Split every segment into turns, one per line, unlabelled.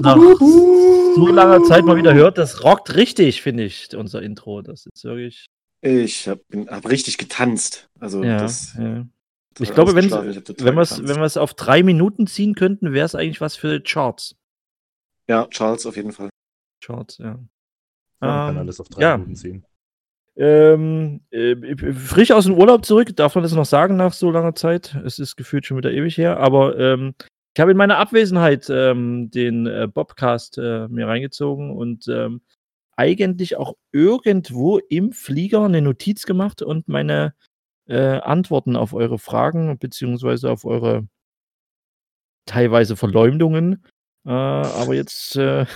nach so langer Zeit mal wieder hört, das rockt richtig, finde ich, unser Intro. Das ist wirklich.
Ich habe hab richtig getanzt. Also
Ja,
das,
ja. Ich glaube, wenn,
total
wenn wir es auf drei Minuten ziehen könnten, wäre es eigentlich was für Charts.
Ja, Charles auf jeden Fall.
Charts, ja.
Man kann
Ähm,
alles auf drei
ja.
Minuten ziehen.
Ähm, äh, frisch aus dem Urlaub zurück, darf man das noch sagen nach so langer Zeit? Es ist gefühlt schon wieder ewig her, aber ähm, ich habe in meiner Abwesenheit ähm, den äh, Bobcast äh, mir reingezogen und ähm, eigentlich auch irgendwo im Flieger eine Notiz gemacht und meine äh, Antworten auf eure Fragen beziehungsweise auf eure teilweise Verleumdungen. Äh, aber jetzt, äh,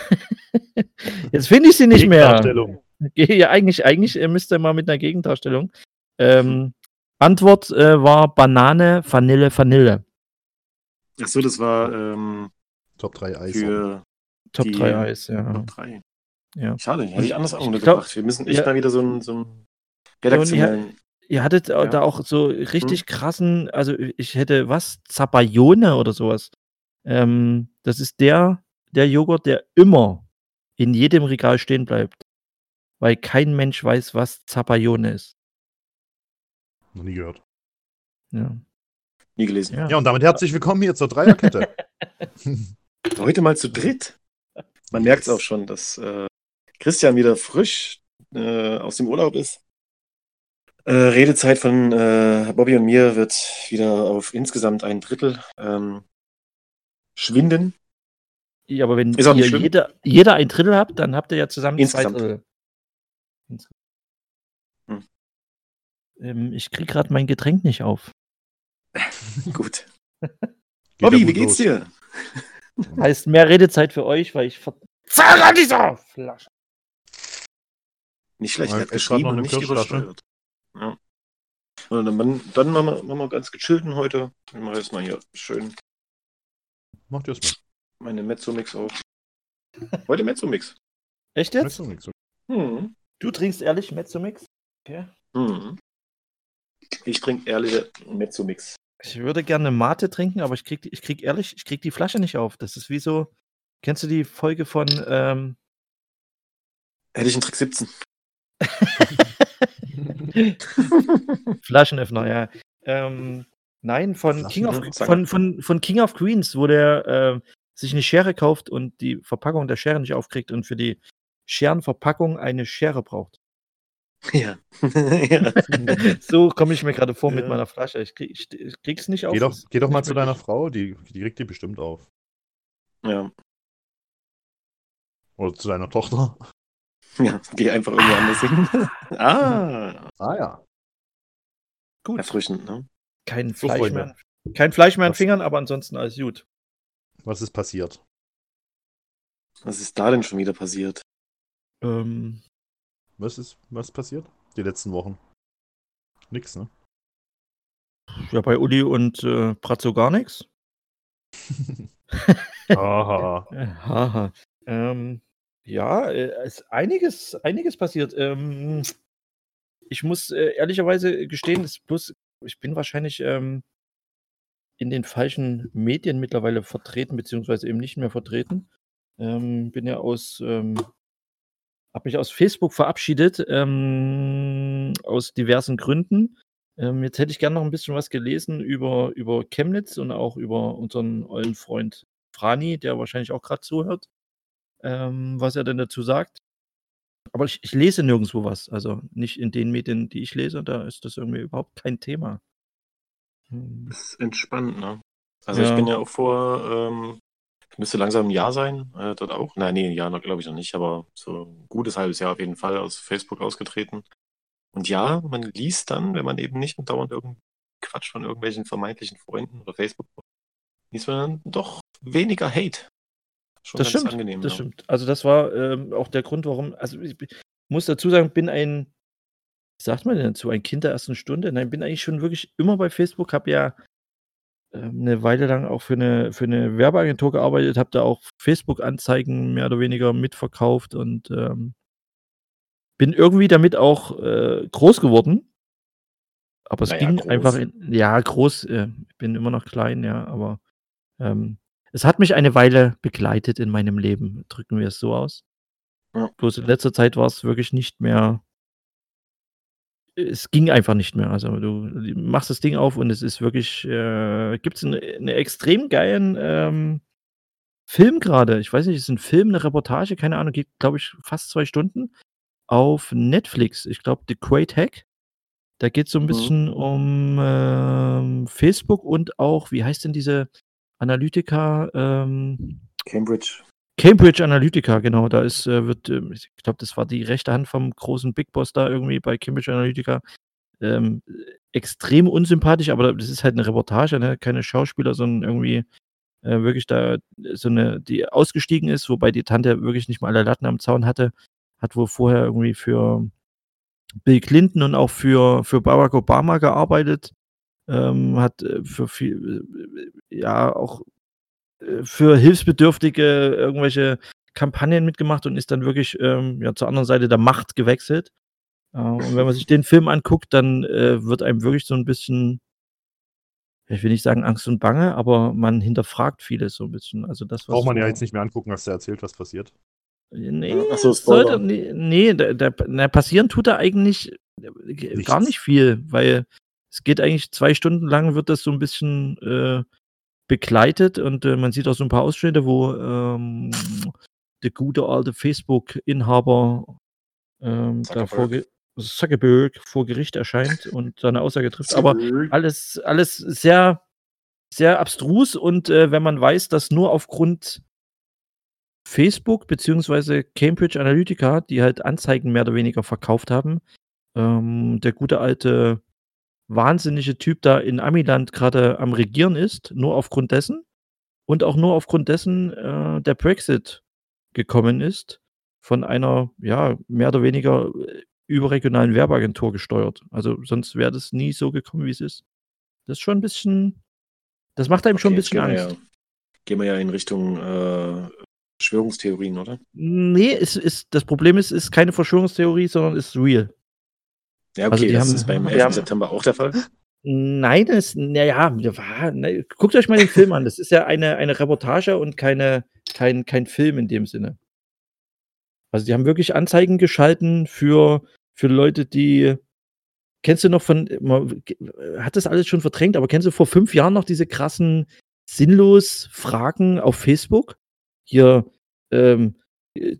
jetzt finde ich sie nicht mehr. Ja, eigentlich, eigentlich äh, müsste mal mit einer Gegendarstellung. Ähm, Antwort war Banane, Vanille, Vanille.
Achso, das war ähm,
Top 3 Eis.
für
Top
Die-
3 Eis, ja.
Top 3.
Ja.
Schade, hätte ich anders auch
Ich
untergebracht. Wir müssen echt
ja.
mal wieder so einen, so einen redaktionellen.
Ihr hattet
Ja.
da auch so richtig krassen, also ich hätte was, Zapayone oder sowas. Ähm, das ist der, der Joghurt, der immer in jedem Regal stehen bleibt. Weil kein Mensch weiß, was Zapayone ist.
Noch nie gehört.
Ja.
Nie gelesen.
Ja.
Ja, und damit herzlich willkommen hier zur Dreierkette.
Heute mal zu dritt. Man merkt es auch schon, dass äh, Christian wieder frisch äh, aus dem Urlaub ist. Äh, Redezeit von äh, Bobby und mir wird wieder auf insgesamt ein Drittel ähm, schwinden.
Ja, aber wenn
Ist auch nicht
ihr
schlimm.
jeder, jeder ein Drittel habt, dann habt ihr ja zusammen
Insgesamt.
zwei Drittel. Ins-
Hm.
Ähm, ich krieg gerade mein Getränk nicht auf.
Gut.
Geht
Bobby, wie geht's
los.
dir?
Heißt mehr Redezeit für euch, weil ich verzahre an dieser Flasche.
Nicht schlecht, er hat geschrieben
noch
und
eine
nicht übersteuert. Ja. Und dann, dann machen, wir, machen wir ganz gechillten heute. Ich mache jetzt mal hier schön
Macht ihr es mit.
meine Mezzo-Mix auf. Heute Mezzo-Mix.
Echt jetzt?
nichts.
Hm.
Du trinkst ehrlich Mezzomix? Okay.
Hm. Ich trinke ehrliche Mezzo-Mix.
Ich würde gerne Mate trinken, aber ich krieg, ich krieg ehrlich, ich krieg die Flasche nicht auf. Das ist wie so. Kennst du die Folge von ähm,
Hätte ich einen Trick 17.
Flaschenöffner, ja. Ähm, nein, von King, of, von, von, von King of Queens, wo der äh, sich eine Schere kauft und die Verpackung der Schere nicht aufkriegt und für die Scherenverpackung eine Schere braucht.
Ja. ja.
So komme ich mir gerade vor mit
Ja.
meiner Flasche. Ich, krieg, ich, ich krieg's nicht auf.
Geh doch, geh doch mal zu deiner. Frau, die, die kriegt die bestimmt auf.
ja.
Oder zu deiner Tochter.
Ja, geh einfach irgendwo anders hin. ah,
Ah ja.
Gut.
erfrischend, ne?
Kein
So,
Fleisch mehr. an- Kein Fleisch mehr an? Fingern, aber ansonsten alles gut.
Was ist passiert?
Was ist da denn schon wieder passiert?
Ähm,
Was ist was passiert? Die letzten Wochen. Nix, ne?
ja, bei Uli und äh, Pratzo gar nichts.
Aha.
Äh, Haha. Ähm, ja, äh, es ist einiges, einiges passiert. Ähm, ich muss äh, ehrlicherweise gestehen, es ist bloß, ich bin wahrscheinlich ähm, in den falschen Medien mittlerweile vertreten, beziehungsweise eben nicht mehr vertreten. Ähm, bin ja aus, ähm, habe mich aus Facebook verabschiedet, ähm, aus diversen Gründen. Ähm, jetzt hätte ich gerne noch ein bisschen was gelesen über, über Chemnitz und auch über unseren ollen Freund Frani, der wahrscheinlich auch gerade zuhört, ähm, was er denn dazu sagt. Aber ich, ich lese nirgendwo was. Also nicht in den Medien, die ich lese, da ist das irgendwie überhaupt kein Thema. Hm.
Das ist entspannt, ne? Also
Ja.
ich bin ja auch vor, ähm, müsste langsam ein Jahr sein, äh, dort auch. Nein, nee, ein Jahr glaube ich noch nicht, aber so ein gutes halbes Jahr auf jeden Fall aus Facebook ausgetreten. Und ja, man liest dann, wenn man eben nicht dauernd irgendeinen Quatsch von irgendwelchen vermeintlichen Freunden oder Facebook, liest man dann doch weniger Hate. Schon
Das stimmt,
angenehm.
das
ja.
stimmt. Also das war ähm, auch der Grund, warum, also ich muss dazu sagen, bin ein, wie sagt man denn dazu, ein Kind der ersten Stunde? Nein, bin eigentlich schon wirklich immer bei Facebook, habe ja eine Weile lang auch für eine, für eine Werbeagentur gearbeitet, habe da auch Facebook-Anzeigen mehr oder weniger mitverkauft und ähm, bin irgendwie damit auch äh, groß geworden. Aber es
Naja,
ging
groß.
einfach in, ja, groß, äh, ich bin immer noch klein, ja, aber ähm, es hat mich eine Weile begleitet in meinem Leben, drücken wir es so aus.
Ja.
Bloß in letzter Zeit war es wirklich nicht mehr es ging einfach nicht mehr. Also, du machst das Ding auf und es ist wirklich äh, gibt's 'n 'ne extrem geilen, ähm, Film grade. Ich weiß nicht, ist 'n Film, 'ne Reportage, keine Ahnung, geht, glaube ich, fast 2 Stunden auf Netflix. Ich glaube, „The Great Hack“. Da geht's so 'n
Mhm.
bisschen um, ähm, Facebook und auch wie heißt denn diese Analytica, ähm
Cambridge.
Cambridge Analytica, genau. Da ist äh, wird, ähm ich glaube, das war die rechte Hand vom großen Big Boss da irgendwie bei Cambridge Analytica. Ähm, extrem unsympathisch, aber das ist halt 'ne Reportage, ne? Keine Schauspieler, sondern irgendwie, äh, wirklich da so 'ne die ausgestiegen ist, wobei die Tante wirklich nicht mal alle Latten am Zaun hatte. Hat wohl vorher irgendwie für Bill Clinton und auch für für Barack Obama gearbeitet. Ähm, hat, äh, für viel äh, ja, auch, äh, für Hilfsbedürftige irgendwelche Kampagnen mitgemacht und ist dann wirklich, ähm, ja, zur anderen Seite der Macht gewechselt. Äh, und wenn man sich den Film anguckt, dann, äh, wird einem wirklich so 'n bisschen ich will nicht sagen Angst und Bange, aber man hinterfragt vieles so 'n bisschen. Also, das, was
Braucht man ja jetzt nicht mehr angucken, hast ja erzählt, was passiert.
Ne,
Ach so,
sollte
Spoiler.
ne ne, da da na, passieren tut da eigentlich, äh, g gar
Nichts.
nicht viel, weil es geht eigentlich 2 Stunden lang wird das so 'n bisschen, äh, begleitet und, äh, man sieht auch so 'n paar Ausschnitte, wo, ähm, der gute alte Facebook-Inhaber, ähm, da vor
Zuckerberg.
Zuckerberg vor Gericht erscheint und seine Aussage trifft. Aber alles alles sehr sehr abstrus und, äh, wenn man weiß, dass nur aufgrund Facebook beziehungsweise Cambridge Analytica, die halt Anzeigen mehr oder weniger verkauft haben, ähm, der gute alte wahnsinnige Typ da in Amiland grade am Regieren ist, nur aufgrund dessen und auch nur aufgrund dessen, äh, der Brexit gekommen ist, von einer, ja, mehr oder weniger, äh, überregionalen Werbeagentur gesteuert. Also, sonst wäre das nie so gekommen, wie es ist. Das ist schon 'n bisschen das macht einem schon
Okay, jetzt
bisschen
gehen wir
Angst.
ja gehen wir ja in Richtung, äh, Verschwörungstheorien, oder?
Ne, es ist das Problem ist ist keine Verschwörungstheorie, sondern ist real.
Ja,
Also,
okay,
die
das
haben
ist beim
die
11.
haben
September auch der Fall?
Nein, das na ja, wa ne, guckt euch mal den Film an. Das ist ja eine eine Reportage und keine kein kein Film in dem Sinne. Also, die haben wirklich Anzeigen geschalten für für Leute, die kennst du noch von ma g hat das alles schon verdrängt, aber kennst du vor 5 Jahren noch diese krassen Sinnlos-Fragen auf Facebook? Hier, ähm,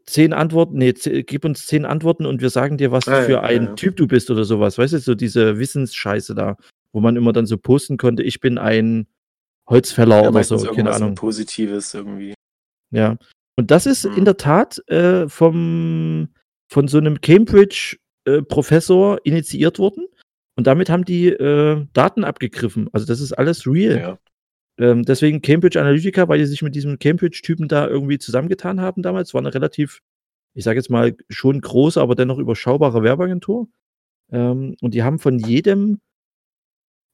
10 Antworten ne, ze gib uns 10 Antworten und wir sagen dir, was
ja,
für ein. Typ du bist oder so was. Weißt du, so diese Wissensscheiße da, wo man immer dann so posten konnte: „Ich bin ein Holzfäller“
Ja,
oder so, keine Ahnung.
Positives irgendwie.
Ja. Und das ist in
Mhm.
der Tat, äh, vom von so 'nem Cambridge, äh, Professor initiiert worden und damit haben die, äh, Daten abgegriffen. Also, das ist alles real.
Ja.
Ähm, deswegen Cambridge Analytica, weil die sich mit diesem Cambridge-Typen da irgendwie zusammengetan haben damals. War 'ne relativ, ich sage jetzt mal, schon große, aber dennoch überschaubare Werbeagentur. Ähm, und die haben von jedem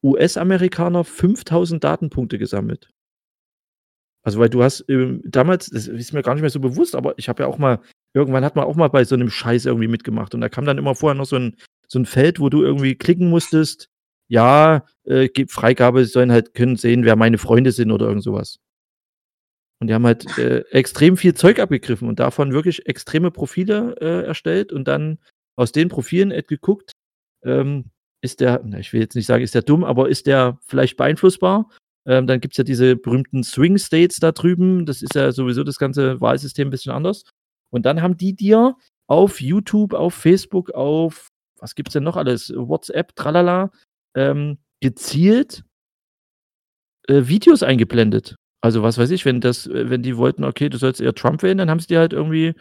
US-Amerikaner 5.000 Datenpunkte gesammelt. Also, weil du hast, ähm, damals das ist mir gar nicht mehr so bewusst, aber ich habe ja auch mal irgendwann hat man auch mal bei so 'nem Scheiß irgendwie mitgemacht und da kam dann immer vorher noch so 'n so 'n Feld, wo du irgendwie klicken musstest: „Ja, äh, Freigabe, sie sollen halt können sehen, wer meine Freunde sind“, oder irgend so was. Und die haben halt, äh, extrem viel Zeug abgegriffen und davon wirklich extreme Profile, äh, erstellt und dann aus den Profilen geguckt, ähm, ist der na, ich will jetzt nicht sagen, ist der dumm, aber ist der vielleicht beeinflussbar? Ähm, dann gibt's ja diese berühmten Swing States da drüben. Das ist ja sowieso das ganze Wahlsystem 'n bisschen anders. Und dann haben die dir auf YouTube, auf Facebook, auf was gibt's denn noch alles? WhatsApp, tralala, ähm, gezielt äh, Videos eingeblendet. Also, was weiß ich, wenn das äh, wenn die wollten: „Okay, du sollst eher Trump wählen“, dann haben sie dir halt irgendwie,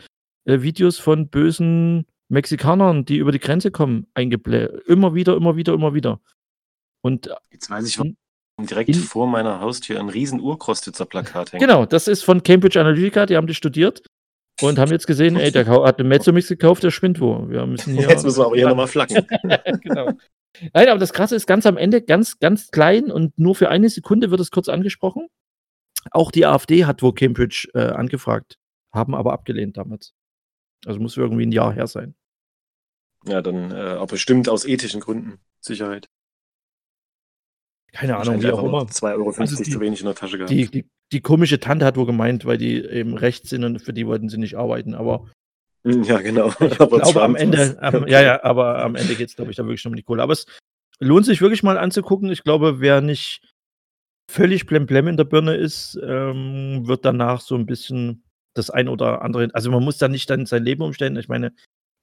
äh, Videos von bösen Mexikanern, die über die Grenze kommen, eingeblä immer wieder, immer wieder, immer wieder. Und
Jetzt weiß ich, warum direkt
in
vor meiner Haustür 'n riesen Urkrostitzer-Plakat hängt.
Genau, das ist von Cambridge Analytica, die haben das studiert und haben jetzt gesehen: „Ey, der hat 'ne Mezzomix gekauft, der spinnt wo. Wir müssen hier“
Jetzt müssen wir aber hier noch mal flaggen.
Genau. Nein, aber das Krasse ist ganz am Ende, ganz, ganz klein und nur für eine Sekunde wird es kurz angesprochen. Auch die AfD hat wohl Cambridge, äh, angefragt, haben aber abgelehnt damals. Also, muss irgendwie 'n Jahr her sein.
Ja, dann, äh, aber bestimmt aus ethischen Gründen, Sicherheit.
keine Ahnung, wie auch immer.
2,50 Euro
Also die-
zu wenig in der Tasche gehabt.
Die, die, die komische Tante hat wohl gemeint, weil die eben rechts sind und für die wollten sie nicht arbeiten. Aber
ja, genau.
ich
Aber
glaube am Ende, am, ja, ja, aber am Ende geht es, glaube ich, da wirklich um die Kohle. Aber es lohnt sich wirklich mal anzugucken. Ich glaube, wer nicht völlig blemblem in der Birne ist, ähm, wird danach so ein bisschen das ein oder andere. Also man muss da nicht dann sein Leben umstellen. Ich meine,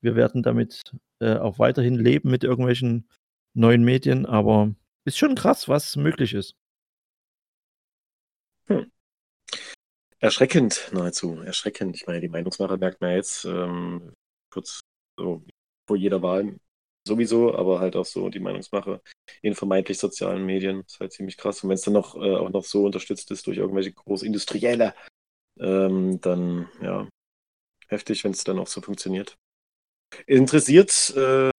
wir werden damit äh, auch weiterhin leben mit irgendwelchen neuen Medien, aber ist schon krass, was möglich ist.
Erschreckend, nahezu. Erschreckend. Ich meine, die Meinungsmacher merkt man jetzt ähm, kurz so vor jeder Wahl sowieso, aber halt auch so die Meinungsmache in vermeintlich sozialen Medien. ist halt ziemlich krass. Und wenn es dann noch äh, auch noch so unterstützt ist durch irgendwelche Großindustrielle, ähm, dann ja, heftig, wenn es dann auch so funktioniert. Interessiert äh,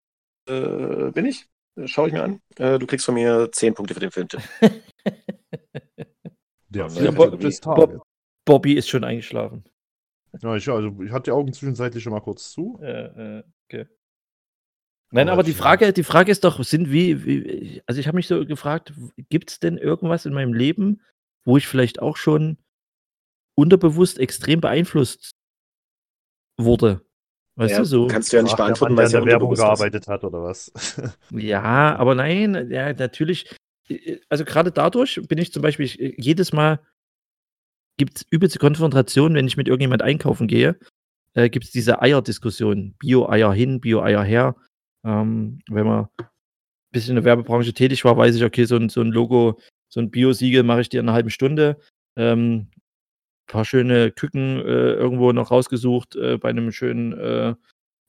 äh, bin ich. Schaue ich mir an. Äh, du kriegst von mir 10 Punkte für den Filmtipp.
Der
Ja,
Film
Bob-
des
Bob-
Tages.
Bobby ist schon eingeschlafen.
Ja, ich, also, ich hatte die Augen zwischenzeitlich schon mal kurz zu.
Äh, äh, okay. Nein,
Aber
aber die Frage, die Frage ist doch, sind wie, wie also ich habe mich so gefragt, gibt es denn irgendwas in meinem Leben, wo ich vielleicht auch schon unterbewusst extrem beeinflusst wurde? Weißt
Ja,
du so?
Kannst du ja nicht beantworten, weil es
in
ja
der Werbung
ist.
gearbeitet hat, oder was?
Ja, aber nein, ja, natürlich. äh, Also gerade dadurch bin ich zum Beispiel äh, jedes Mal gibt es übelste Konfrontation, wenn ich mit irgendjemand einkaufen gehe, äh, gibt es diese Eierdiskussion. Bio-Eier hin, Bio-Eier her. Ähm, wenn man ein bisschen in der Werbebranche tätig war, weiß ich, okay, so ein, so ein Logo, so ein Bio-Siegel mache ich dir in einer halben Stunde. Ähm, paar schöne Küken äh, irgendwo noch rausgesucht äh, bei einem schönen äh,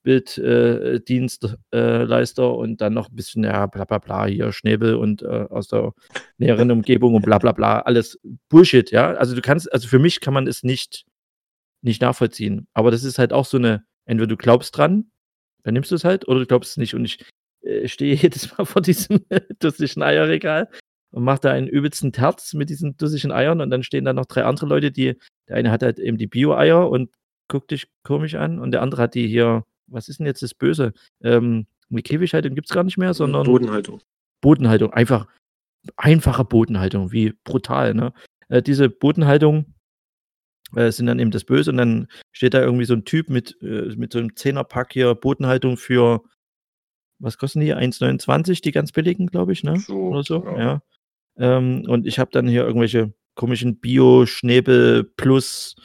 Bilddienstleister äh, und dann noch ein bisschen, ja, bla bla bla, hier Schnäbel und äh, aus der näheren Umgebung und bla bla bla, alles Bullshit, ja. Also du kannst, also für mich kann man es nicht, nicht nachvollziehen. Aber das ist halt auch so eine, entweder du glaubst dran, dann nimmst du es halt, oder du glaubst es nicht. Und ich äh, stehe jedes Mal vor diesem dussischen Eierregal und mache da einen übelsten Terz mit diesen dussischen Eiern und dann stehen da noch drei andere Leute, die, der eine hat halt eben die Bio-Eier und guckt dich komisch an und der andere hat die hier, was ist denn jetzt das Böse? Ähm, die Käfighaltung gibt es gar nicht mehr, sondern
Bodenhaltung.
Bodenhaltung. Einfach einfache Bodenhaltung, wie brutal, ne? Äh, diese Bodenhaltung äh, sind dann eben das Böse und dann steht da irgendwie so ein Typ mit, äh, mit so einem Zehnerpack hier Bodenhaltung für, was kosten die? 1,29, die ganz billigen, glaube ich, ne?
So,
Oder so,
genau.
ja. Ähm, und ich habe dann hier irgendwelche komischen Bio-Schnäbel plus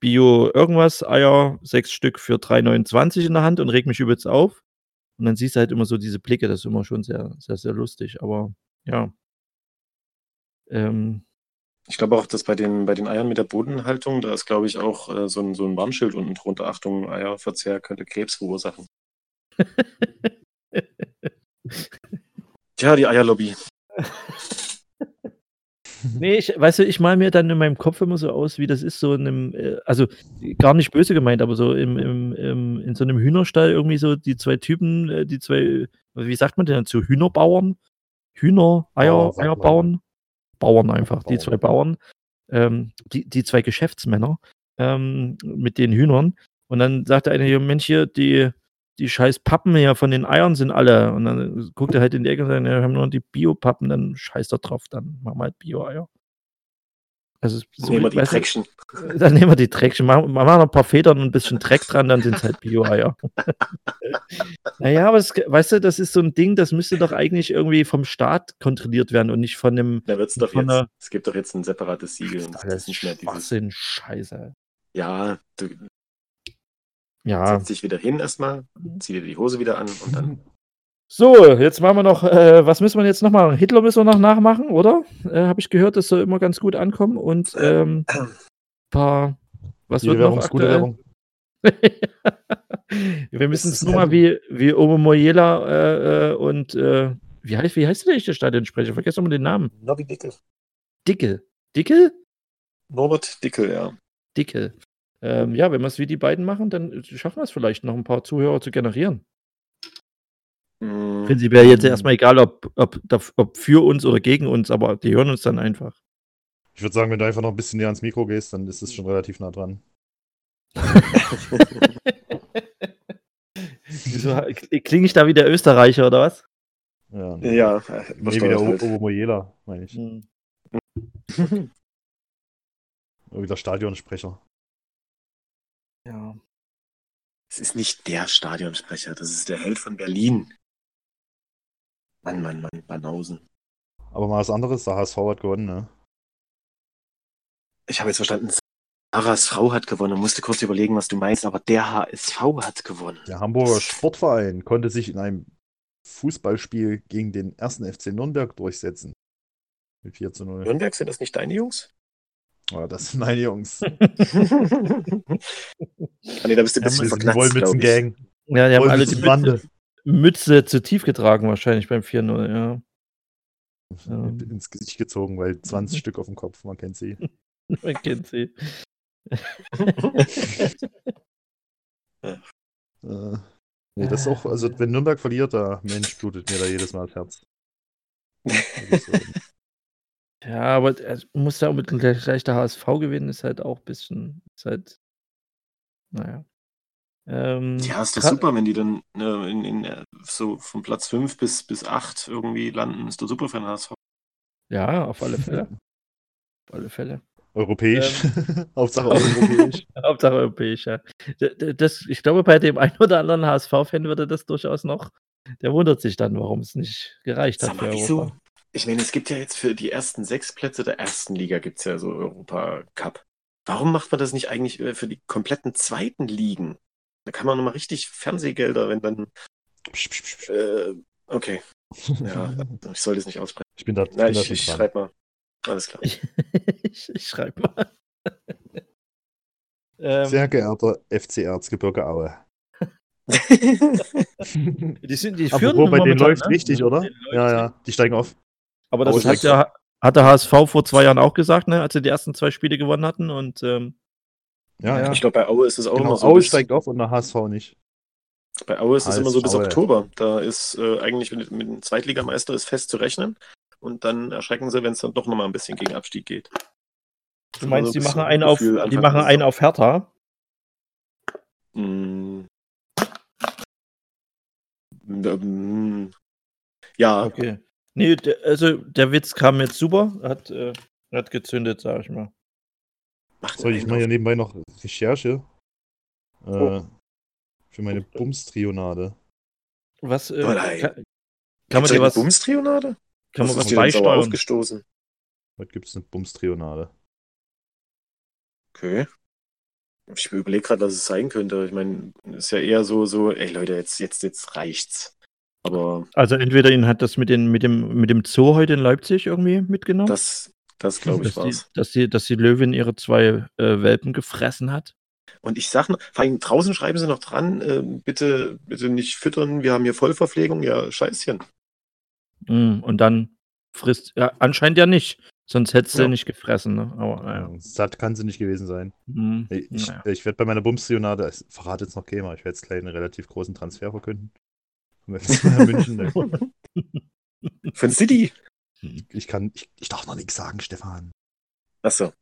Bio irgendwas, Eier, sechs Stück für 3,29 in der Hand und reg mich übelst auf. Und dann siehst du halt immer so diese Blicke, das ist immer schon sehr, sehr, sehr lustig. Aber ja. Ähm,
Ich glaube auch, dass bei den, bei den Eiern mit der Bodenhaltung, da ist, glaube ich, auch äh, so, ein, so ein Warnschild unten drunter. Achtung, Eierverzehr könnte Krebs verursachen. Tja, die Eierlobby.
nee, ich, weißt du, ich mal mir dann in meinem Kopf immer so aus, wie das ist, so in einem, äh, also gar nicht böse gemeint, aber so im, im, im, in so einem Hühnerstall irgendwie so die zwei Typen, äh, die zwei, wie sagt man denn dazu, Hühnerbauern? Hühner, Eier,
man.
Eierbauern? Bauern einfach, die
Bauern.
zwei Bauern, ähm, die, die zwei Geschäftsmänner ähm, mit den Hühnern. Und dann sagt der eine hier, Mensch, hier, die, die scheiß Pappen hier von den Eiern sind alle. Und dann guckt er halt in die Ecke und sagt, ja, wir haben nur die Bio-Pappen, dann scheißt er drauf, dann machen wir halt Bio-Eier. Also, so,
Nehmen wir die Dreckchen.
dann nehmen wir die Dreckchen, machen, machen noch ein paar Federn und ein bisschen Dreck dran, dann sind es halt Bio-Eier. naja, aber das, weißt du, das ist so ein Ding, das müsste doch eigentlich irgendwie vom Staat kontrolliert werden und nicht von einem
Da wird's doch jetzt. Es gibt doch jetzt ein separates Siegel. und das
alles
ist nicht mehr dieses.
Scheiße.
Ja, du
Ja.
setzt dich wieder hin erstmal, zieh dir die Hose wieder an und dann.
So, jetzt machen wir noch, äh, was müssen wir jetzt noch machen? Hitler müssen wir noch nachmachen, oder? Äh, Habe ich gehört, das soll immer ganz gut ankommen und ähm, paar, was
Jede
wird noch
gute
aktuell?
Werbung.
Wir müssen es nur mal
halt-
wie, wie Omo Moyela äh, äh, und äh, wie heißt, wie heißt der echte Stadionsprecher? Vergesst doch mal den Namen.
Nobby Dickel.
Dickel. Dickel?
Norbert Dickel, ja.
Dickel. Ähm, ja, wenn wir es wie die beiden machen, dann schaffen wir es vielleicht noch ein paar Zuhörer zu generieren.
Mm,
Prinzipiell jetzt erstmal egal, ob, ob, ob für uns oder gegen uns, aber die hören uns dann einfach.
Ich würde sagen, wenn du einfach noch ein bisschen näher ans Mikro gehst, dann ist es schon relativ nah dran.
Wieso klinge ich da wie der Österreicher oder was?
Ja, nee.
Ja, äh,
nee, wie der
halt.
Obermoyela, meine ich.
Hm.
Wie der Stadionsprecher.
Ja.
Es ist nicht der Stadionsprecher, das ist der Held von Berlin. Mann, Mann, Mann, Banausen.
Aber mal was anderes, der HSV hat gewonnen, ne?
Ich habe jetzt verstanden, Sarahs Frau hat gewonnen. Musste kurz überlegen, was du meinst, aber der HSV hat gewonnen.
Der Hamburger Sportverein konnte sich in einem Fußballspiel gegen den ersten FC Nürnberg durchsetzen. Mit 4 zu 0.
Nürnberg, sind das nicht deine Jungs?
Oh, das sind meine Jungs.
ah, nee, da bist du ein
Ja,
bisschen
die
verknackt,
Wollmützen
glaub ich.
Gang.
Ja, die haben alle die
Wollmützen
Mütze, Mütze zu tief getragen, wahrscheinlich beim 4-0, ja.
Ins Gesicht gezogen, weil 20 Stück auf dem Kopf, man kennt sie.
Man kennt sie.
Äh, nee, das ist auch, also wenn Nürnberg verliert, da Mensch, blutet mir da jedes Mal das Herz.
Ja, aber es muss ja unbedingt gleich gleich der HSV gewinnen, ist halt auch ein bisschen, ist halt, naja. Ähm,
Ja, ist doch super, wenn die dann äh, in, in, äh, so von Platz 5 bis, bis 8 irgendwie landen. Ist doch super für den HSV.
Ja, auf alle Fälle. auf alle Fälle.
Europäisch. Hauptsache europäisch.
Hauptsache europäisch, ja. Das, ich glaube, bei dem einen oder anderen HSV-Fan würde das durchaus noch, der wundert sich dann, warum es nicht gereicht hat
Sag
für
mal,
Europa.
Ich meine, es gibt ja jetzt für die ersten sechs Plätze der ersten Liga gibt es ja so Europa Cup. Warum macht man das nicht eigentlich äh, für die kompletten zweiten Ligen? Da kann man nochmal richtig Fernsehgelder, wenn dann.
Psch, psch, psch, psch.
Äh, okay, ja, ich sollte es nicht aussprechen.
Ich bin da,
Nein,
bin
ich, ich
dran.
schreibe mal. Alles klar.
ich ich schreibe mal. ähm,
Sehr geehrter FC Erzgebirge Aue.
die sind die führen
Apropos, bei denen läuft
ne?
richtig, oder? Ja, ja, die steigen auf.
Aber das hat, ja, hat der HSV vor zwei Jahren auch gesagt, ne, als sie die ersten zwei Spiele gewonnen hatten. Und ähm,
Ja,
Ja.
Ich glaube, bei Aue ist es auch
Genau,
immer so.
Aue steigt auf und der HSV nicht.
bei Aue ist es immer so bis
Aue.
Oktober. Da ist äh, eigentlich mit, mit dem Zweitligameister ist fest zu rechnen. Und dann erschrecken sie, wenn es dann doch nochmal ein bisschen gegen Abstieg geht.
du meinst, die
Also,
machen
so
einen auf, die machen
der
einen auf Hertha.
Mm. Ja,
Okay. Nee, der, also der Witz kam jetzt super, hat, äh, hat gezündet, sag ich mal.
macht
So, ich mache hier nebenbei noch Recherche. Äh,
Oh.
Für meine Bums-Trionade.
Was äh,
Oh nein.
kann, kann man dir
eine
was,
Bumstrionade?
kann man
Was
beisteuern?
aufgestoßen?
Heute gibt es eine Bums-Trionade.
Okay. Ich überlege gerade, was es sein könnte. Ich meine, ist ja eher so, so, ey Leute, jetzt, jetzt, jetzt reicht's. Aber
Also entweder ihn hat das mit, den, mit, dem, mit dem Zoo heute in Leipzig irgendwie mitgenommen,
das, das glaube ich
dass, die,
war's.
dass, die, dass die Löwin ihre zwei äh, Welpen gefressen hat.
Und ich sag noch, vor allem draußen schreiben sie noch dran, äh, bitte, bitte nicht füttern, wir haben hier Vollverpflegung. Ja, Scheißchen.
Mm, Und dann frisst, ja, anscheinend ja nicht, sonst hättest du
Ja.
nicht gefressen. Ne? Aber naja.
Satt kann sie nicht gewesen sein.
Mm,
Ich, ich,
naja.
ich werde bei meiner Bums-Trionade, ich verrate jetzt noch Gamer, ich werde jetzt gleich einen relativ großen Transfer verkünden. Vom FC Bayern München. ne?
Für den City.
Ich kann, ich, ich darf noch nichts sagen, Stefan.
Achso.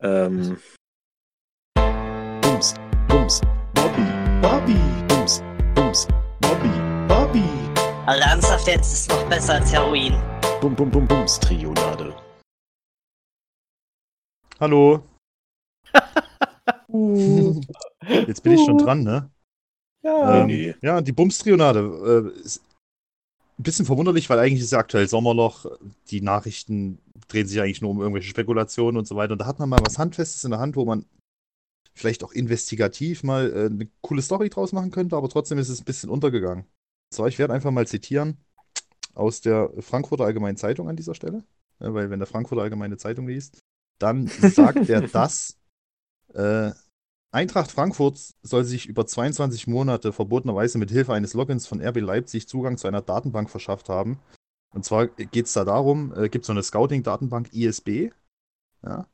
Ähm,
Bums, Bums, Bobby, Bobby, Bums, Bums, Bobby, Bobby.
Also ernsthaft jetzt ist noch besser als Heroin.
Bum, Bum, Bum, Bums, Trionade.
Hallo. Jetzt bin ich schon dran, ne?
Ja.
Ähm,
nee.
Ja, die Bums-Trionade. Äh, ist ein bisschen verwunderlich, weil eigentlich ist ja aktuell Sommerloch. Die Nachrichten drehen sich eigentlich nur um irgendwelche Spekulationen und so weiter. Und da hat man mal was Handfestes in der Hand, wo man vielleicht auch investigativ mal äh, eine coole Story draus machen könnte, aber trotzdem ist es ein bisschen untergegangen. So, ich werde einfach mal zitieren aus der Frankfurter Allgemeinen Zeitung an dieser Stelle, äh, weil wenn der Frankfurter Allgemeine Zeitung liest, dann sagt er das. Äh, Eintracht Frankfurt soll sich über 22 Monate verbotenerweise mit Hilfe eines Logins von RB Leipzig Zugang zu einer Datenbank verschafft haben. Und zwar geht es da darum, äh, gibt es so eine Scouting-Datenbank ISB. Ja.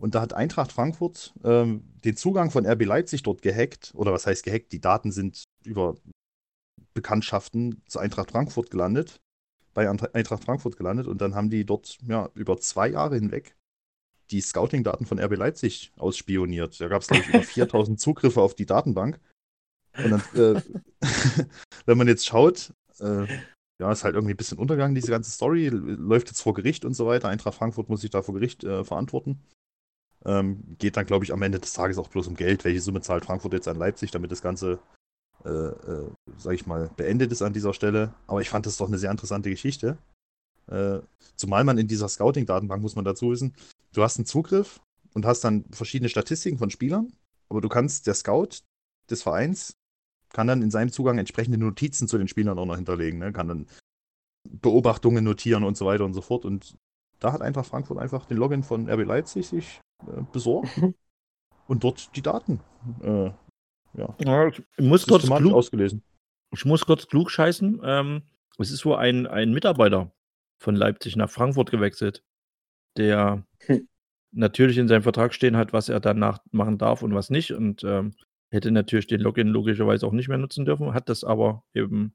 Und da hat Eintracht Frankfurt ähm, den Zugang von RB Leipzig dort gehackt. Oder was heißt gehackt? Die Daten sind über Bekanntschaften zu Eintracht Frankfurt gelandet. Bei Eintracht Frankfurt gelandet. Und dann haben die dort ja, über zwei Jahre hinweg die Scouting-Daten von RB Leipzig ausspioniert. Da gab es, glaube ich, über 4000 Zugriffe auf die Datenbank. Und dann, äh, wenn man jetzt schaut, äh, ja, ist halt irgendwie ein bisschen untergegangen, diese ganze Story. Läuft jetzt vor Gericht und so weiter. Eintracht Frankfurt muss sich da vor Gericht äh, verantworten. Ähm, geht dann, glaube ich, am Ende des Tages auch bloß um Geld. Welche Summe zahlt Frankfurt jetzt an Leipzig, damit das Ganze, äh, äh, sag ich mal, beendet ist an dieser Stelle. Aber ich fand das doch eine sehr interessante Geschichte. Äh, zumal man in dieser Scouting-Datenbank, muss man dazu wissen, du hast einen Zugriff und hast dann verschiedene Statistiken von Spielern, aber du kannst, der Scout des Vereins kann dann in seinem Zugang entsprechende Notizen zu den Spielern auch noch hinterlegen, ne? kann dann Beobachtungen notieren und so weiter und so fort. Und da hat Eintracht Frankfurt einfach den Login von RB Leipzig sich äh, besorgt
Mhm.
und dort die Daten äh,
Ja, ich muss kurz klug,
ausgelesen.
ich muss kurz klug scheißen. Ähm, es ist wohl ein, ein Mitarbeiter von Leipzig nach Frankfurt gewechselt, der
Hm.
natürlich in seinem Vertrag stehen hat, was er danach machen darf und was nicht. Und ähm, hätte natürlich den Login logischerweise auch nicht mehr nutzen dürfen, hat das aber eben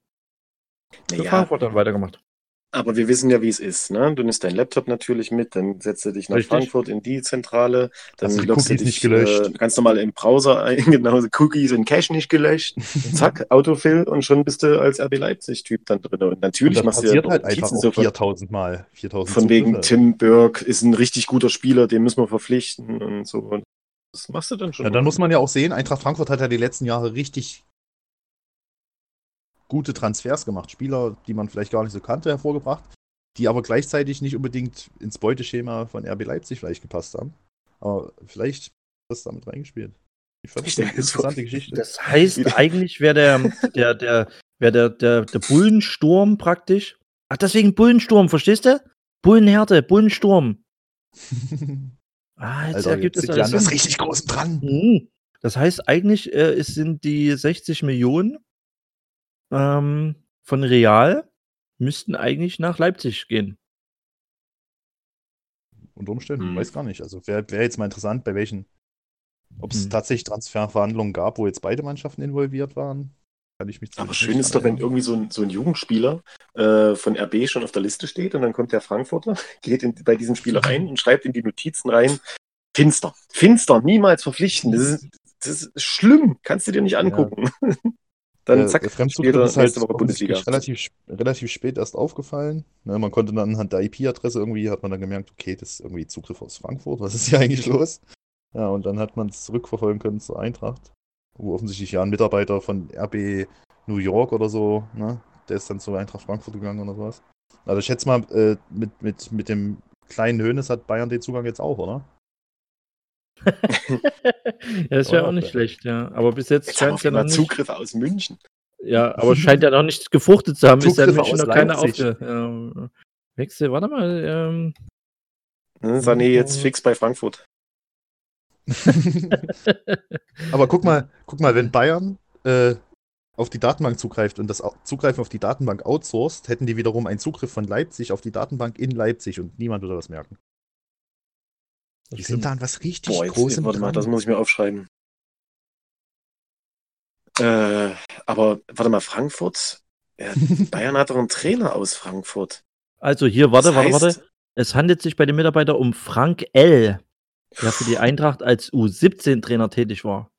für
Naja,
Frankfurt dann weitergemacht.
Aber wir wissen ja, wie es ist. Ne? Du nimmst deinen Laptop natürlich mit, dann setzt du dich nach
Richtig.
Frankfurt in die Zentrale, dann
die
loggst du
Cookies
dich
nicht gelöscht?
Äh, ganz normal im Browser ein, genau, Cookies und Cache nicht gelöscht, zack, Autofill und schon bist du als RB Leipzig-Typ dann drin. Und
Und
natürlich
das
machst du ja
halt einfach
Notizen
auch
sofort.
4000 Mal. 4000
Von wegen
Zugriffe.
Tim Burke ist ein richtig guter Spieler, den müssen wir verpflichten und so. Und das machst du dann schon.
Ja, dann muss man ja auch sehen, Eintracht Frankfurt hat ja die letzten Jahre richtig gute Transfers gemacht. Spieler, die man vielleicht gar nicht so kannte, hervorgebracht, die aber gleichzeitig nicht unbedingt ins Beuteschema von RB Leipzig vielleicht gepasst haben. Aber vielleicht hat das damit reingespielt. Ich fand das eine interessante Geschichte.
Das heißt, eigentlich wäre der, der, der, wär der, der, der Bullensturm praktisch. Ach, deswegen Bullensturm, verstehst du? Bullenhärte, Bullensturm. Ah, jetzt
also
ergibt
jetzt
das alles Sinn.
richtig Großem dran.
Mhm. Das heißt, eigentlich äh, es sind die 60 Millionen ähm, von Real müssten eigentlich nach Leipzig gehen.
Unter Umständen,
Hm.
weiß gar nicht. Also wäre wär jetzt mal interessant, bei welchen, ob es
Hm.
tatsächlich Transferverhandlungen gab, wo jetzt beide Mannschaften involviert waren. Kann ich mich
Aber schön ist doch, wenn irgendwie so ein, so ein Jugendspieler äh, von RB schon auf der Liste steht und dann kommt der Frankfurter, geht in, bei diesen Spieler rein und schreibt in die Notizen rein, finster, finster, niemals verpflichten. Das ist, das ist schlimm, kannst du dir nicht angucken. dann
Der-
zack,
der Fremdzugriff
später
ist halt
nächste Woche Bundesliga.
relativ, relativ spät erst aufgefallen. Ne, man konnte dann anhand der IP-Adresse irgendwie, hat man dann gemerkt, okay, das ist irgendwie Zugriff aus Frankfurt, was ist hier eigentlich los? Ja, und dann hat man es zurückverfolgen können zur Eintracht, wo offensichtlich ja ein Mitarbeiter von RB New York oder so, ne, der ist dann zur Eintracht Frankfurt gegangen oder sowas. Also ich schätze mal, äh, mit, mit, mit dem kleinen Hönes hat Bayern den Zugang jetzt auch, oder?
Ja, das wäre auch nicht schlecht, ja. Aber bis jetzt scheint es ja noch nicht.
Zugriffe aus München.
Ja, aber es scheint ja noch nicht gefruchtet zu haben. Ist ja München
aus
noch keiner
Leipzig.
aufge. Ja, Wechsel, warte mal. Ähm,
Ne? Sané jetzt fix bei Frankfurt.
Aber guck mal, guck mal, wenn Bayern äh, auf die Datenbank zugreift und das Zugreifen auf die Datenbank outsourced, hätten die wiederum einen Zugriff von Leipzig auf die Datenbank in Leipzig und niemand würde das merken. Die sind da an was richtig
Boah, jetzt,
Großem
warte mal,
dran.
das muss ich mir aufschreiben. Äh, aber warte mal, Frankfurt? Ja, Bayern hat doch einen Trainer aus Frankfurt.
Also hier, warte,
Das
warte,
heißt,
warte. Es handelt sich bei dem Mitarbeiter um Frank L., der für die Eintracht als U17-Trainer tätig war.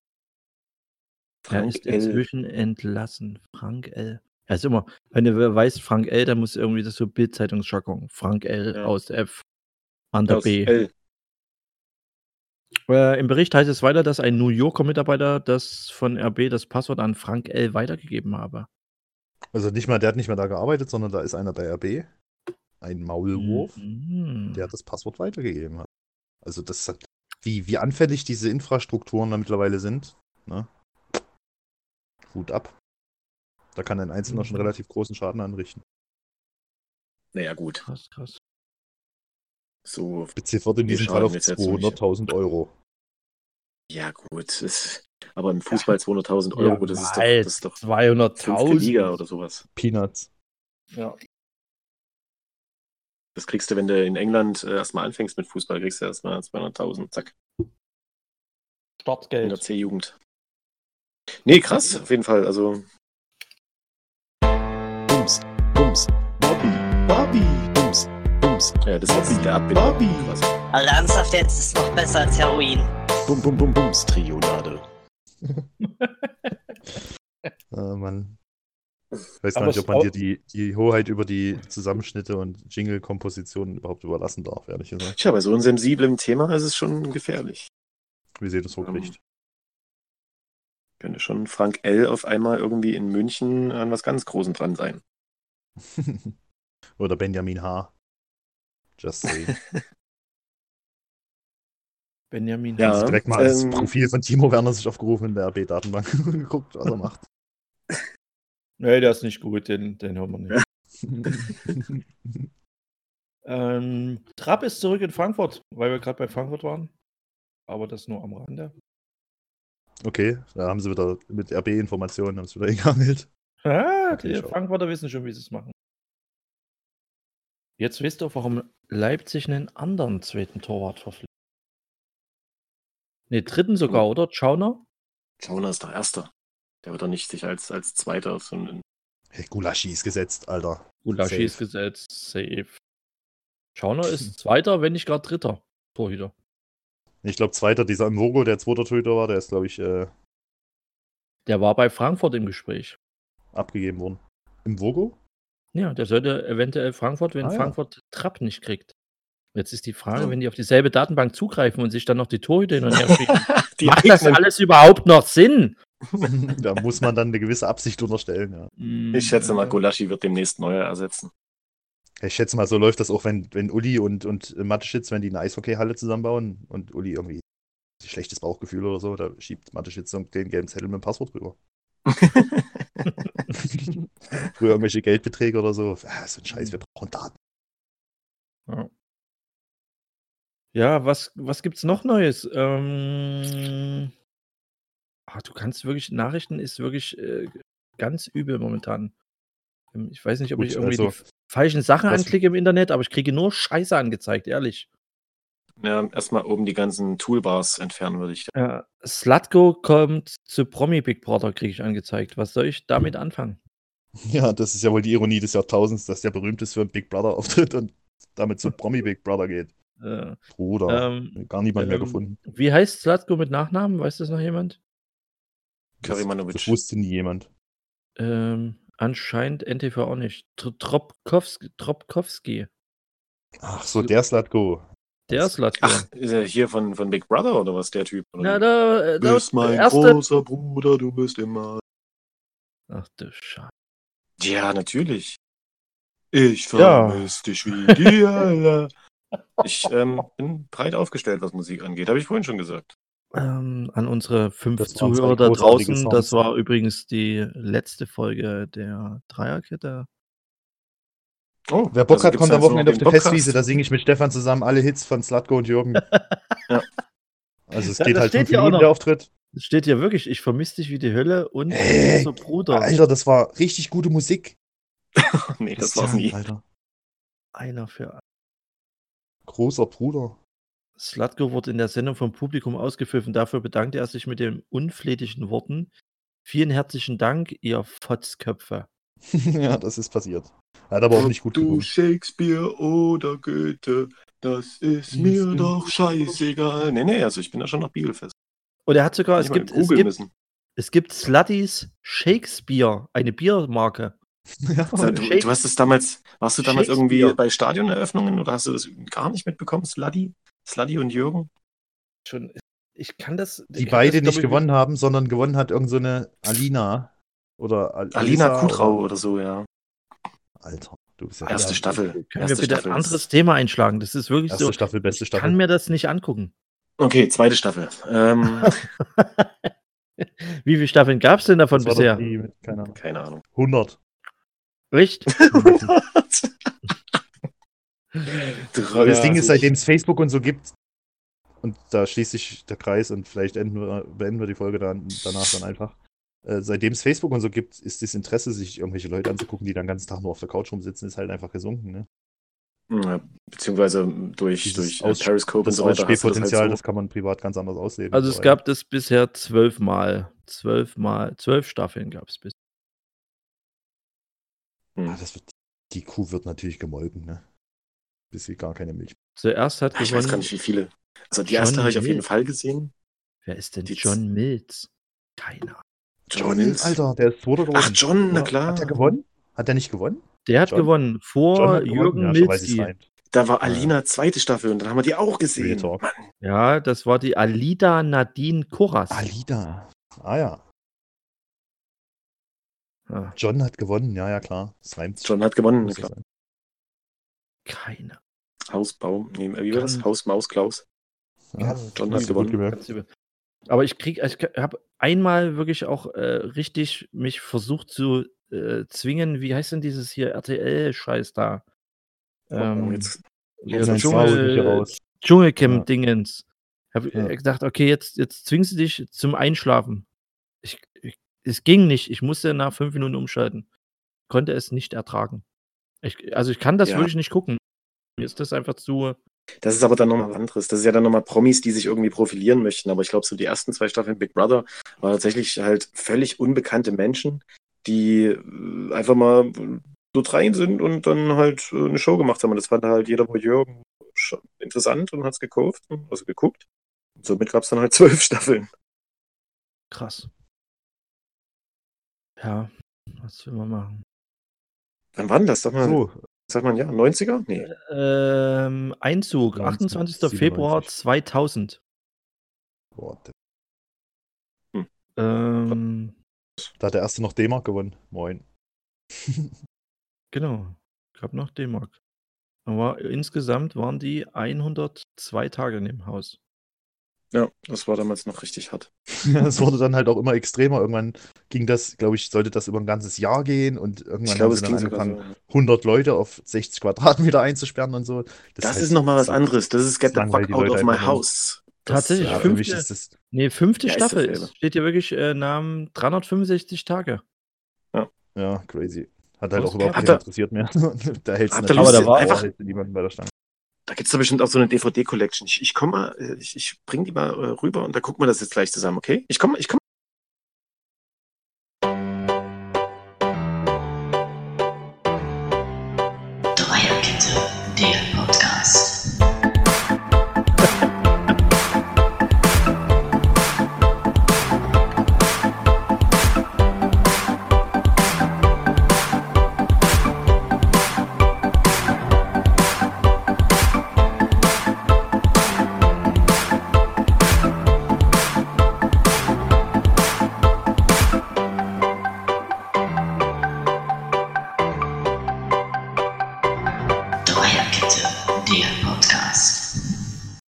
Er
Frank
ist
L.
inzwischen entlassen. Frank L. Er ist immer, wenn du weißt, Frank L., dann muss irgendwie das so Bild-Zeitungsjargon. Frank L.
Ja.
aus F. An der
aus
B.
L.
Äh, Im Bericht heißt es weiter, dass ein New Yorker Mitarbeiter das von RB das Passwort an Frank L. weitergegeben habe.
Also nicht mal, der hat nicht mehr da gearbeitet, sondern da ist einer bei RB. Ein Maulwurf,
Mhm.
der das Passwort weitergegeben hat. Also das hat, wie, wie anfällig diese Infrastrukturen da mittlerweile sind. Ne? Hut ab. Da kann ein Einzelner schon
Mhm.
relativ großen Schaden anrichten.
Naja, gut.
Krass, krass.
So,
Beziffert in diesem Fall auf
jetzt jetzt nicht.
200.000 Euro.
Ja, gut. Das, aber im Fußball 200.000 Euro, das, ist doch, das ist doch fünfte
200.000.
Liga oder sowas.
Peanuts.
Ja.
Das kriegst du, wenn du in England äh, erstmal anfängst mit Fußball, kriegst du erstmal 200.000, zack, in der
Startgeld.
C-Jugend. Nee, krass, auf jeden Fall. Also,
Bums, Bums, Bobby, Bobby, Bums, Bums,
ja, das ist der Abbinder.
Bobby.
Krass.
Also ernsthaft jetzt ist noch besser als Heroin.
Bum, Bum, Bum, Bums,
Trionade.
Äh, Mann. Ich weiß gar nicht, ob man dir die, die Hoheit über die Zusammenschnitte und Jingle-Kompositionen überhaupt überlassen darf, ehrlich gesagt.
Tja, bei so einem sensiblen Thema ist es schon gefährlich.
Wie seht ihr das vor
Ähm,
Gericht?
Könnte schon Frank L. auf einmal irgendwie in München an was ganz Großem dran sein.
Oder Benjamin H. Just say.
Benjamin.
Ja.
Also direkt mal das
ähm,
Profil von Timo Werner sich aufgerufen in der RB-Datenbank und geguckt, was er macht.
Nee, der ist nicht gut, den, den hören wir nicht. Ähm, Trapp ist zurück in Frankfurt, weil wir gerade bei Frankfurt waren. Aber das nur am Rande.
okay, da haben sie wieder mit RB-Informationen haben sie wieder gegangelt.
Ah,
Okay,
die
schau.
Frankfurter wissen schon, wie sie es machen. Jetzt wisst ihr, warum Leipzig einen anderen zweiten Torwart verpflichtet. Ne, dritten sogar, oder? Schauner?
Schauner ist doch Erster. Der wird doch nicht sich als, als Zweiter, sondern
Hey, Gulaschi ist gesetzt, Alter.
Gulaschi
Safe.
ist gesetzt. Safe. Schauner ist Zweiter, wenn nicht gar Dritter Torhüter.
Ich glaube, zweiter, dieser Imvogo, der zweiter Torhüter war, der ist, glaube ich, äh,
Der war bei Frankfurt im Gespräch.
abgegeben worden. Imvogo?
Ja, der sollte eventuell Frankfurt, wenn
Ah, ja.
Frankfurt Trapp nicht kriegt. Jetzt ist die Frage,
Ja.
wenn die auf dieselbe Datenbank zugreifen und sich dann noch die Torhüter hin und her schieben,
die
macht das alles überhaupt noch Sinn?
da muss man dann eine gewisse Absicht unterstellen, ja.
Hm,
Ich schätze mal, Gulaschi wird demnächst Neuer ersetzen.
Ich schätze mal, so läuft das auch, wenn, wenn Uli und, und Mateschitz, wenn die eine Eishockeyhalle zusammenbauen und Uli irgendwie ein schlechtes Bauchgefühl oder so, da schiebt Mateschitz den gelben Zettel mit dem Passwort drüber. Früher irgendwelche Geldbeträge oder so. Ah, so ein Scheiß, wir brauchen Daten.
Ja, was, was gibt's noch Neues? Ähm, ah, du kannst wirklich, Nachrichten ist wirklich äh, ganz übel momentan. Ähm, Ich weiß nicht, ob
Gut,
ich irgendwie
also,
die falschen Sachen anklicke im Internet, aber ich kriege nur Scheiße angezeigt, ehrlich.
ja, erstmal oben die ganzen Toolbars entfernen, würde ich.
Äh, Slutko kommt zu Promi Big Brother, kriege ich angezeigt. Was soll ich damit anfangen?
Ja, das ist ja wohl die Ironie des Jahrtausends, dass der berühmt ist für einen Big Brother auftritt und damit zu Promi Big Brother geht.
Äh,
Bruder,
ähm,
gar niemand mehr
ähm,
gefunden.
wie heißt Slutko mit Nachnamen? Weiß das noch jemand?
Das,
Karimanovic.
das wusste nie jemand.
Ähm, anscheinend NTV auch nicht. Tr- Tropkowski. Tropkowski.
Ach so, der Slatko.
Der
Das-
Slutko.
Ach, ist er hier von, von Big Brother oder was, der Typ? Oder wie?
da, äh,
du
da
bist mein
erste.
großer Bruder, du bist immer.
Ach du Scheiße.
Ja, natürlich. Ich
Ja.
vermisse dich wie die Hölle. Ich ähm, bin breit aufgestellt, was Musik angeht, habe ich vorhin schon gesagt.
Ähm, an unsere fünf
Das
Zuhörer da draußen, das
Songs.
war übrigens die letzte Folge der Dreierkette.
Oh,
Wer Bock
also
hat, kommt am
jetzt noch
Wochenende auf
den
die
Podcast?
Festwiese. Da singe ich mit Stefan zusammen alle Hits von Slatko und Jürgen.
Ja.
Also es
Ja,
geht
das
halt fünf
hier auch
Minuten
noch.
der Auftritt.
Es steht hier wirklich, ich vermisse dich wie die Hölle und
Ey,
unser Bruder.
Alter, das war richtig gute Musik.
nee, das war's nie.
Alter.
Einer für.
Großer Bruder.
Slatko wurde in der Sendung vom Publikum ausgepfiffen. Dafür bedankte er sich mit den unflätigen Worten. Vielen herzlichen Dank, ihr Fotzköpfe.
ja, das ist passiert. Hat aber auch nicht gut
du
gesungen.
Shakespeare oder Goethe, das ist mir
Mhm.
doch scheißegal. Nee, nee, also ich bin da schon nach Bibelfest.
Und er hat sogar, es gibt, es gibt, es gibt Slutties Shakespeare, eine Biermarke.
Ja,
du, du hast es damals, warst du damals irgendwie bei Stadioneröffnungen oder hast du das gar nicht mitbekommen, Sluddy? Sluddy und Jürgen?
Schon, ich kann das.
die beide
das,
nicht
ich,
gewonnen haben, sondern gewonnen hat irgend so eine Alina. Oder Al
Alina
Alisa
Kutrau
Oder,
oder so, ja.
Alter, du bist ja
Erste Staffel.
Können wir
Erste
bitte
Staffel
ein
ist-
anderes Thema einschlagen? Das ist wirklich
Erste
so.
Staffel, beste
Ich kann
Staffel.
mir das nicht angucken.
Okay, zweite Staffel. Ähm,
Wie viele Staffeln gab es denn davon bisher?
die keine Ahnung,
keine Ahnung.
100.
Echt?
Das Ding ist, seitdem es Facebook und so gibt, und da schließt sich der Kreis und vielleicht enden wir, beenden wir die Folge dann, danach dann einfach. Äh, seitdem es Facebook und so gibt, ist das Interesse, sich irgendwelche Leute anzugucken, die dann den ganzen Tag nur auf der Couch rumsitzen, ist halt einfach gesunken. Ne?
Ja, beziehungsweise durch,
Dieses
durch äh,
Aus-
Periscope und
Das
so weiter. du
Ausspielpotenzial,
halt
das kann man privat ganz anders ausleben.
Also
und
es
so
gab das bisher zwölfmal. Zwölfmal, zwölf Staffeln gab es bis.
So.
Ah,
Hm.
das wird, die Kuh wird natürlich gemolken, ne? Bis sie gar keine Milch.
Zuerst hat
Ich weiß gar
gewonnen.
nicht, wie viele. Also die
John
erste habe ich auf jeden. Fall gesehen.
Wer ist denn
Die
John Mills? Keiner.
John,
Mills.
Alter, der ist Zweiter geworden.
Ach, John, na klar.
Hat er gewonnen? Hat er nicht gewonnen?
Der hat
John?
gewonnen vor
hat gewonnen?
Jürgen
ja, ich's
Milski.
rein.
Da war Alina zweite Staffel und dann haben wir die auch gesehen.
Ja, das war die Alida Nadine Koras.
Alida. Ah ja.
Ja,
John hat gewonnen, ja, ja, klar. Das reimt sich.
John hat gewonnen.
Muss
Klar.
sein.
keine.
Hausbau. Nee, wie war das? Haus, Maus, Klaus.
Ja,
John hat gewonnen.
Aber ich krieg, ich habe einmal wirklich auch äh, richtig mich versucht zu äh, zwingen. Wie heißt denn dieses hier RTL-Scheiß da? Ähm,
Oh, jetzt,
ja,
raus.
Dschungelcamp-Dingens. Habe ich
Ja.
äh, gedacht, okay, jetzt, jetzt zwingst du dich zum Einschlafen. Es ging nicht. Ich musste nach fünf Minuten umschalten. Konnte es nicht ertragen. Ich, also ich kann das
Ja.
wirklich nicht gucken. Mir ist das einfach zu.
Das ist aber dann nochmal was anderes. Das ist ja dann nochmal Promis, die sich irgendwie profilieren möchten. Aber ich glaube, so die ersten zwei Staffeln Big Brother waren tatsächlich halt völlig unbekannte Menschen, die äh, einfach mal dort rein sind und dann halt äh, eine Show gemacht haben. Und das fand halt jeder schon interessant und hat es gekauft, also geguckt. Und somit gab es dann halt zwölf Staffeln.
Krass. Ja, was will man machen?
Wann war denn das? Sag mal,
So,
sag mal, ja, 90er? Nee.
Ähm, Einzug,
19,
28. Februar
97.
2000.
boah,
Ähm,
da hat der erste noch D-Mark gewonnen. Moin.
genau. Gab noch D-Mark. Aber insgesamt waren die 102 Tage in dem Haus.
Ja, das war damals noch richtig hart.
Es wurde dann halt auch immer extremer. Irgendwann ging das, glaube ich, sollte das über ein ganzes Jahr gehen und irgendwann
Ich
haben sie
es
dann angefangen,
so.
100 Leute auf 60 Quadratmeter einzusperren und so.
Das,
heißt,
ist nochmal was
so-
anderes. Das ist Get the fuck out
Leute
of my
einfach nur.
house. Das,
Tatsächlich,
Ja, für mich
fünfte-
ist das.
Nee, fünfte
Ja, ist
Staffel. Es steht hier wirklich äh, Namen 365 Tage.
Ja, crazy. Hat halt
Was
auch überhaupt keinen
ihr-
interessiert mehr. da hält's
ihr
natürlich
Lust,
aber da war
einfach-
einfach niemanden bei der Stange.
Da gibt es bestimmt auch so eine DVD-Collection. Ich, ich komme mal, äh, ich, ich bring die mal äh, rüber und da gucken wir das jetzt gleich zusammen, okay? Ich komme, ich komme.